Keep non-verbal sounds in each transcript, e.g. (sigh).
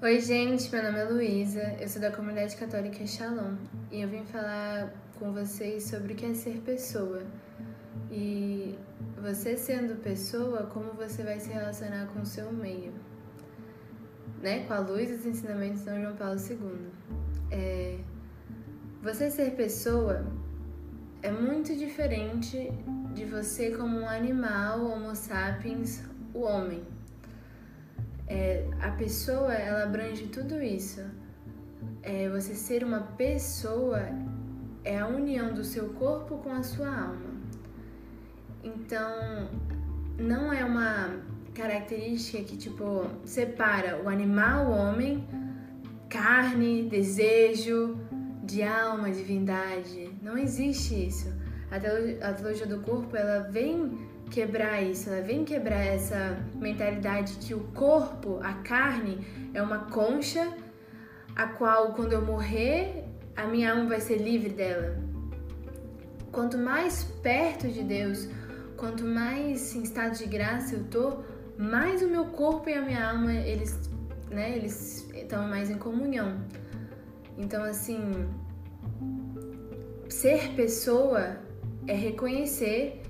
Oi, gente, meu nome é Luísa, eu sou da comunidade católica Shalom e eu vim falar com vocês sobre o que é ser pessoa. E você sendo pessoa, como você vai se relacionar com o seu meio, né? Com a luz dos ensinamentos de São João Paulo II. É... Você ser pessoa é muito diferente de você como um animal, Homo sapiens, o homem. É, a pessoa, ela abrange tudo isso. É, você ser uma pessoa é a união do seu corpo com a sua alma. Então, não é uma característica que, tipo, separa o animal, o homem, carne, desejo, de alma, divindade. Não existe isso. A teologia do corpo, ela vem quebrar isso, ela vem quebrar essa mentalidade que o corpo, a carne, é uma concha a qual quando eu morrer, a minha alma vai ser livre dela. Quanto mais perto de Deus, quanto mais em estado de graça eu tô, mais o meu corpo e a minha alma, eles, né, eles estão mais em comunhão. Então, assim, ser pessoa é reconhecer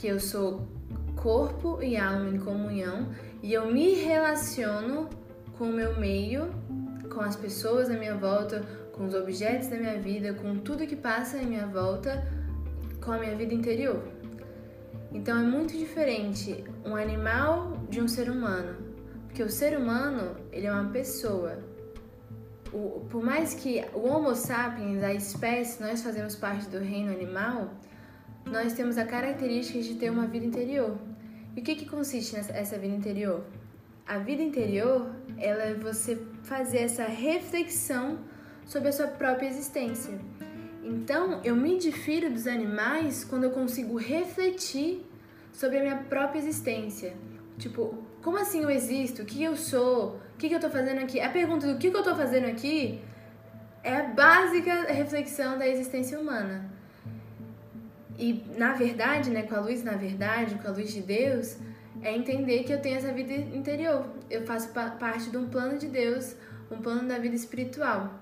que eu sou corpo e alma em comunhão e eu me relaciono com o meu meio, com as pessoas à minha volta, com os objetos da minha vida, com tudo que passa em minha volta, com a minha vida interior. Então é muito diferente um animal de um ser humano, porque o ser humano ele é uma pessoa. O, por mais que o Homo sapiens, a espécie, nós fazemos parte do reino animal, nós temos a característica de ter uma vida interior. E o que, que consiste nessa vida interior? A vida interior, ela é você fazer essa reflexão sobre a sua própria existência. Então, eu me difiro dos animais quando eu consigo refletir sobre a minha própria existência. Tipo, como assim eu existo? O que eu sou? O que eu tô fazendo aqui? A pergunta do que eu tô fazendo aqui é a básica reflexão da existência humana. E na verdade, né, com a luz na verdade, com a luz de Deus, é entender que eu tenho essa vida interior. Eu faço parte de um plano de Deus, um plano da vida espiritual.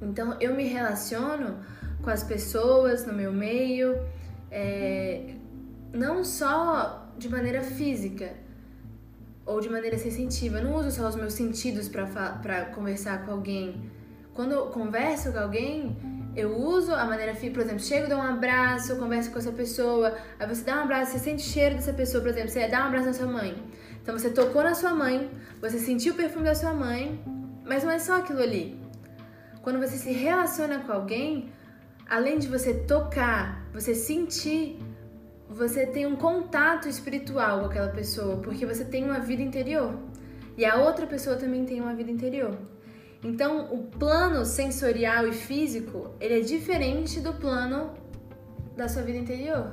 Então eu me relaciono com as pessoas no meu meio, é, não só de maneira física ou de maneira sensitiva. Eu não uso só os meus sentidos para conversar com alguém. Quando eu converso com alguém, eu uso a maneira, por exemplo, chego, dou um abraço, converso com essa pessoa, aí você dá um abraço, você sente o cheiro dessa pessoa, por exemplo, você dá um abraço na sua mãe. Então você tocou na sua mãe, você sentiu o perfume da sua mãe, mas não é só aquilo ali. Quando você se relaciona com alguém, além de você tocar, você sentir, você tem um contato espiritual com aquela pessoa, porque você tem uma vida interior. E a outra pessoa também tem uma vida interior. Então, o plano sensorial e físico, ele é diferente do plano da sua vida interior,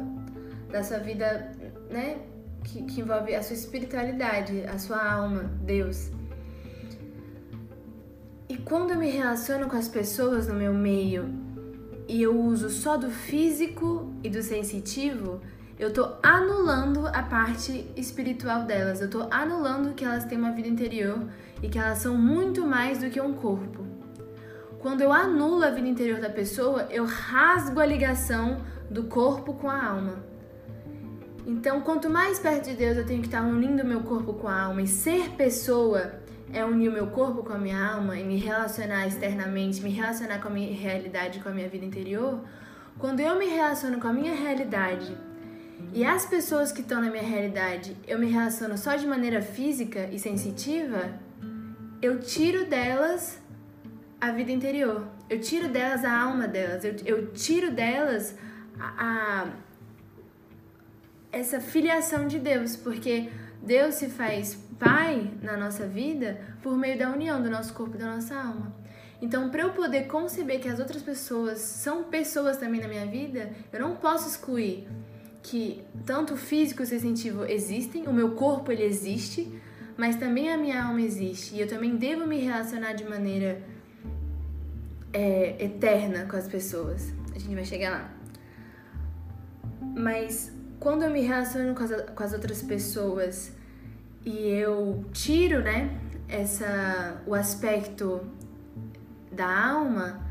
da sua vida, né, que, que envolve a sua espiritualidade, a sua alma, Deus. E quando eu me relaciono com as pessoas no meu meio e eu uso só do físico e do sensitivo, eu tô anulando a parte espiritual delas, eu tô anulando que elas têm uma vida interior e que elas são muito mais do que um corpo. Quando eu anulo a vida interior da pessoa, eu rasgo a ligação do corpo com a alma. Então, quanto mais perto de Deus eu tenho que estar unindo meu corpo com a alma e ser pessoa é unir o meu corpo com a minha alma e me relacionar externamente, me relacionar com a minha realidade, com a minha vida interior, quando eu me relaciono com a minha realidade e as pessoas que estão na minha realidade, eu me relaciono só de maneira física e sensitiva, eu tiro delas a vida interior. Eu tiro delas a alma delas. Eu, eu tiro delas a, a, essa filiação de Deus, porque Deus se faz pai na nossa vida por meio da união do nosso corpo e da nossa alma. Então, para eu poder conceber que as outras pessoas são pessoas também na minha vida, eu não posso excluir que tanto o físico e o sensitivo existem, o meu corpo ele existe, mas também a minha alma existe e eu também devo me relacionar de maneira é, eterna com as pessoas. A gente vai chegar lá. Mas quando eu me relaciono com as, com as outras pessoas e eu tiro, né, essa o aspecto da alma,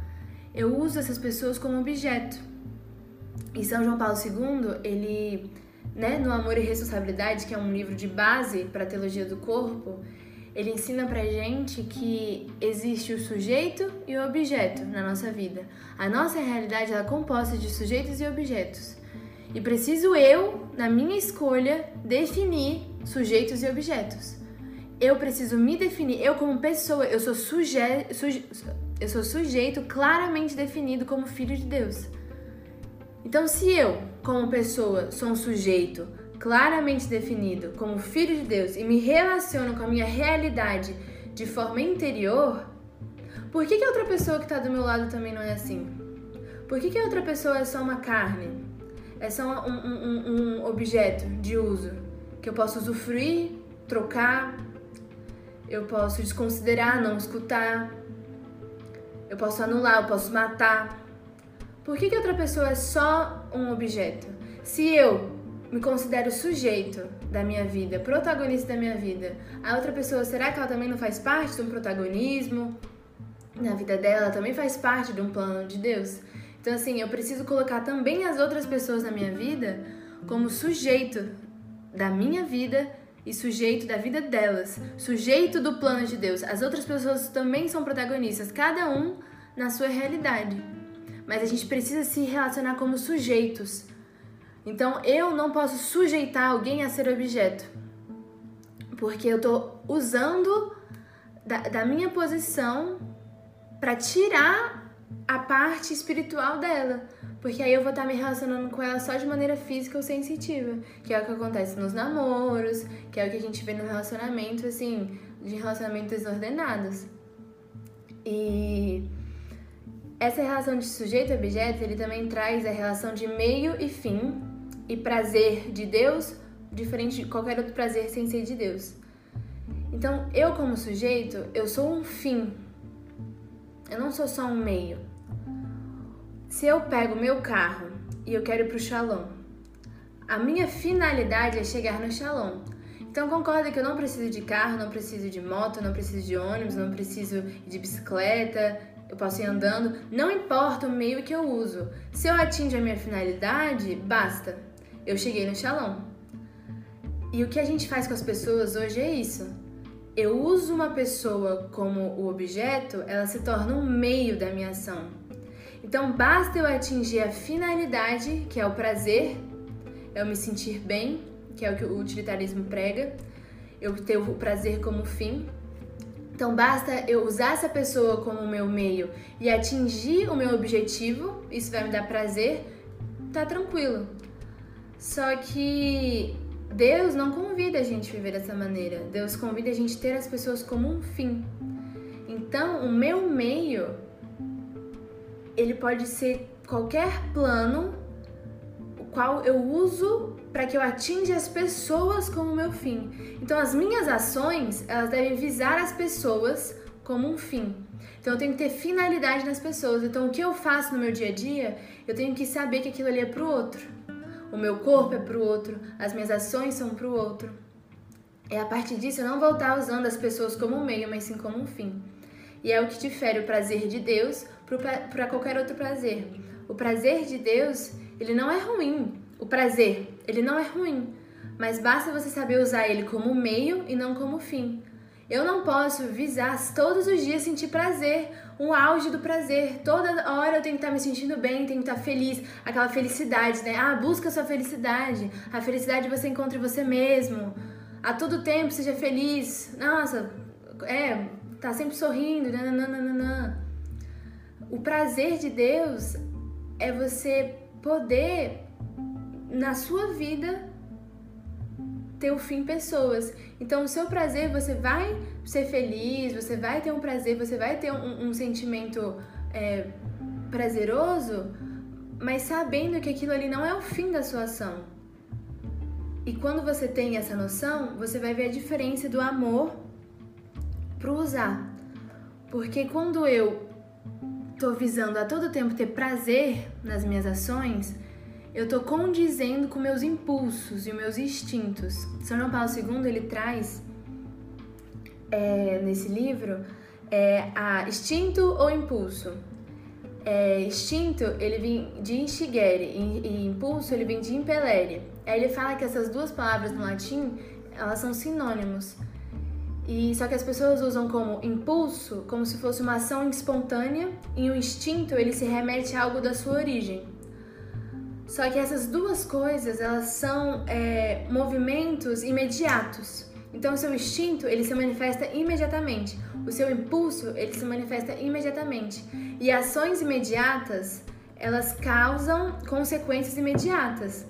eu uso essas pessoas como objeto. E São João Paulo II, ele, né, no Amor e Responsabilidade, que é um livro de base para a teologia do corpo, ele ensina pra gente que existe o sujeito e o objeto na nossa vida. A nossa realidade é composta de sujeitos e objetos. E preciso eu, na minha escolha, definir sujeitos e objetos. Eu preciso me definir, eu como pessoa, eu sou, suje, suje, eu sou sujeito claramente definido como filho de Deus. Então, se eu, como pessoa, sou um sujeito claramente definido como filho de Deus e me relaciono com a minha realidade de forma interior, por que, que a outra pessoa que está do meu lado também não é assim? Por que, que a outra pessoa é só uma carne? É só um, um, um objeto de uso que eu posso usufruir, trocar, eu posso desconsiderar, não escutar, eu posso anular, eu posso matar. Por que, que outra pessoa é só um objeto? Se eu me considero sujeito da minha vida, protagonista da minha vida, a outra pessoa, será que ela também não faz parte de um protagonismo na vida dela? Também faz parte de um plano de Deus? Então, assim, eu preciso colocar também as outras pessoas na minha vida como sujeito da minha vida e sujeito da vida delas, sujeito do plano de Deus. As outras pessoas também são protagonistas, cada um na sua realidade. Mas a gente precisa se relacionar como sujeitos então eu não posso sujeitar alguém a ser objeto, porque eu estou usando da, da minha posição para tirar a parte espiritual dela. Porque aí eu vou estar me relacionando com ela só de maneira física ou sensitiva. Que é o que acontece nos namoros, que é o que a gente vê no relacionamento, assim, de relacionamentos desordenados. E essa relação de sujeito e objeto, ele também traz a relação de meio e fim, e prazer de Deus, diferente de qualquer outro prazer sem ser de Deus. Então, eu como sujeito, eu sou um fim. Eu não sou só um meio. Se eu pego meu carro e eu quero ir pro Shalom, a minha finalidade é chegar no Shalom. Então concorda que eu não preciso de carro, não preciso de moto, não preciso de ônibus, não preciso de bicicleta, eu posso ir andando, não importa o meio que eu uso. Se eu atingo a minha finalidade, basta eu cheguei no Shalom. E o que a gente faz com as pessoas hoje é isso. Eu uso uma pessoa como o objeto, ela se torna um meio da minha ação. Então basta eu atingir a finalidade, que é o prazer, eu me sentir bem, que é o que o utilitarismo prega, eu ter o prazer como fim. Então basta eu usar essa pessoa como meu meio e atingir o meu objetivo, isso vai me dar prazer, tá tranquilo. Só que Deus não convida a gente a viver dessa maneira. Deus convida a gente a ter as pessoas como um fim. Então, o meu meio ele pode ser qualquer plano qual eu uso para que eu atinja as pessoas como meu fim. Então, as minhas ações, elas devem visar as pessoas como um fim. Então, eu tenho que ter finalidade nas pessoas. Então, o que eu faço no meu dia a dia, eu tenho que saber que aquilo ali é pro outro. O meu corpo é para o outro, as minhas ações são para o outro. É a partir disso eu não vou estar usando as pessoas como um meio, mas sim como um fim. E é o que difere o prazer de Deus para qualquer outro prazer. O prazer de Deus, ele não é ruim. O prazer, ele não é ruim. Mas basta você saber usar ele como meio e não como fim. Eu não posso visar todos os dias sentir prazer, um auge do prazer. Toda hora eu tenho que estar me sentindo bem, tenho que estar feliz, aquela felicidade, né? Ah, busca a sua felicidade. A felicidade você encontra em você mesmo. A todo tempo seja feliz. Nossa, é, tá sempre sorrindo, nananana. O prazer de Deus é você poder na sua vida ter o fim pessoas. Então, o seu prazer, você vai ser feliz, você vai ter um prazer, você vai ter um, um sentimento é, prazeroso, mas sabendo que aquilo ali não é o fim da sua ação. E quando você tem essa noção, você vai ver a diferença do amor pro usar. Porque quando eu tô visando a todo tempo ter prazer nas minhas ações, eu tô condizendo com meus impulsos e meus instintos. São João Paulo II ele traz é, nesse livro é a instinto ou impulso. É, instinto, ele vem de instigere e, impulso, ele vem de impelere. Aí ele fala que essas duas palavras no latim, elas são sinônimos. E só que as pessoas usam como impulso como se fosse uma ação espontânea e o instinto ele se remete a algo da sua origem. Só que essas duas coisas elas são é, movimentos imediatos. Então o seu instinto ele se manifesta imediatamente, o seu impulso ele se manifesta imediatamente e ações imediatas elas causam consequências imediatas.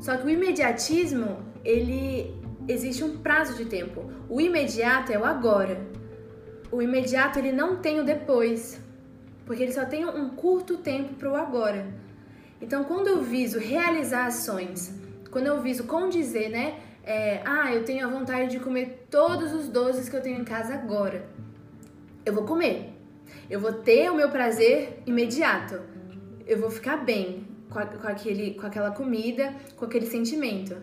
Só que o imediatismo ele existe um prazo de tempo. O imediato é o agora. O imediato ele não tem o depois, porque ele só tem um curto tempo para o agora. Então, quando eu viso realizar ações, quando eu viso condizer, né? É, ah, eu tenho a vontade de comer todos os doces que eu tenho em casa agora. Eu vou comer. Eu vou ter o meu prazer imediato. Eu vou ficar bem com, a, com, aquele, com aquela comida, com aquele sentimento.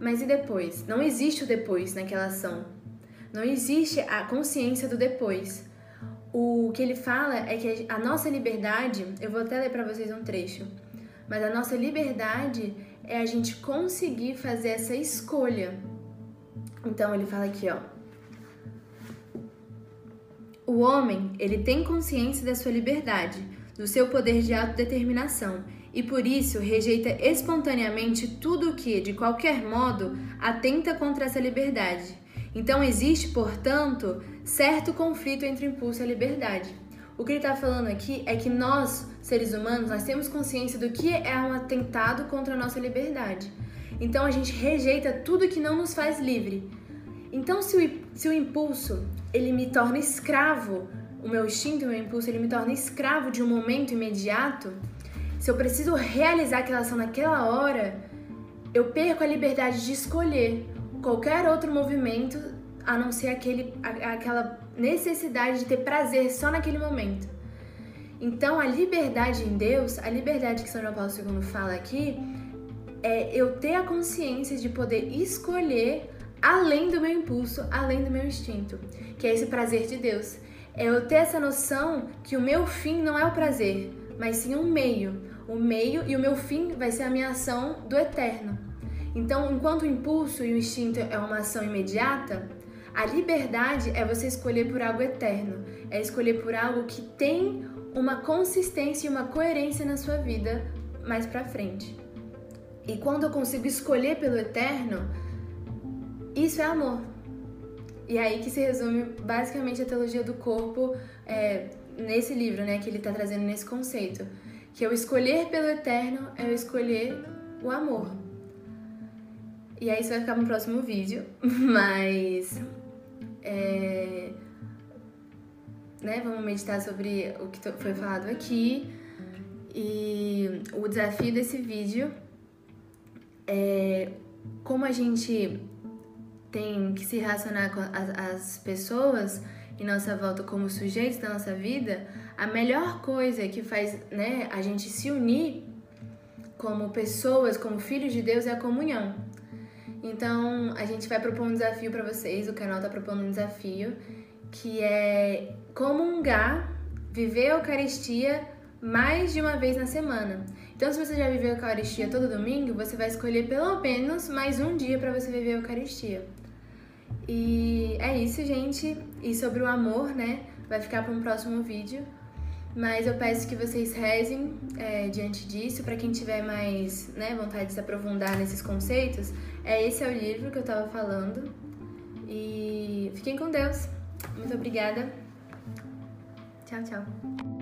Mas e depois? Não existe o depois naquela ação. Não existe a consciência do depois. O que ele fala é que a nossa liberdade, eu vou até ler para vocês um trecho, mas a nossa liberdade é a gente conseguir fazer essa escolha. Então ele fala aqui, ó. O homem, ele tem consciência da sua liberdade, do seu poder de autodeterminação e por isso rejeita espontaneamente tudo que, de qualquer modo, atenta contra essa liberdade. Então existe, portanto, certo conflito entre o impulso e a liberdade. O que ele está falando aqui é que nós, seres humanos, nós temos consciência do que é um atentado contra a nossa liberdade. Então a gente rejeita tudo que não nos faz livre. Então se o, se o impulso ele me torna escravo, o meu instinto, o meu impulso, ele me torna escravo de um momento imediato, se eu preciso realizar aquela ação naquela hora, eu perco a liberdade de escolher qualquer outro movimento a não ser aquele, aquela necessidade de ter prazer só naquele momento. Então, a liberdade em Deus, a liberdade que São João Paulo II fala aqui, é eu ter a consciência de poder escolher além do meu impulso, além do meu instinto, que é esse prazer de Deus. É eu ter essa noção que o meu fim não é o prazer, mas sim um meio. O meio e o meu fim vai ser a minha ação do eterno. Então, enquanto o impulso e o instinto é uma ação imediata, a liberdade é você escolher por algo eterno, é escolher por algo que tem uma consistência e uma coerência na sua vida mais para frente. E quando eu consigo escolher pelo eterno, isso é amor. E é aí que se resume basicamente a teologia do corpo é, nesse livro, né, que ele está trazendo nesse conceito, que eu escolher pelo eterno é eu escolher o amor. E aí isso vai ficar no próximo vídeo, (laughs) mas é, né, vamos meditar sobre o que foi falado aqui e o desafio desse vídeo é como a gente tem que se relacionar com as, as pessoas em nossa volta como sujeitos da nossa vida, a melhor coisa que faz né, a gente se unir como pessoas, como filhos de Deus, é a comunhão. Então, a gente vai propor um desafio para vocês, o canal está propondo um desafio, que é comungar, viver a Eucaristia mais de uma vez na semana. Então, se você já viveu a Eucaristia todo domingo, você vai escolher pelo menos mais um dia para você viver a Eucaristia. E é isso, gente. E sobre o amor, né? Vai ficar para um próximo vídeo. Mas eu peço que vocês rezem é, diante disso. Para quem tiver mais né, vontade de se aprofundar nesses conceitos, é esse é o livro que eu estava falando. E fiquem com Deus. Muito obrigada. Tchau, tchau.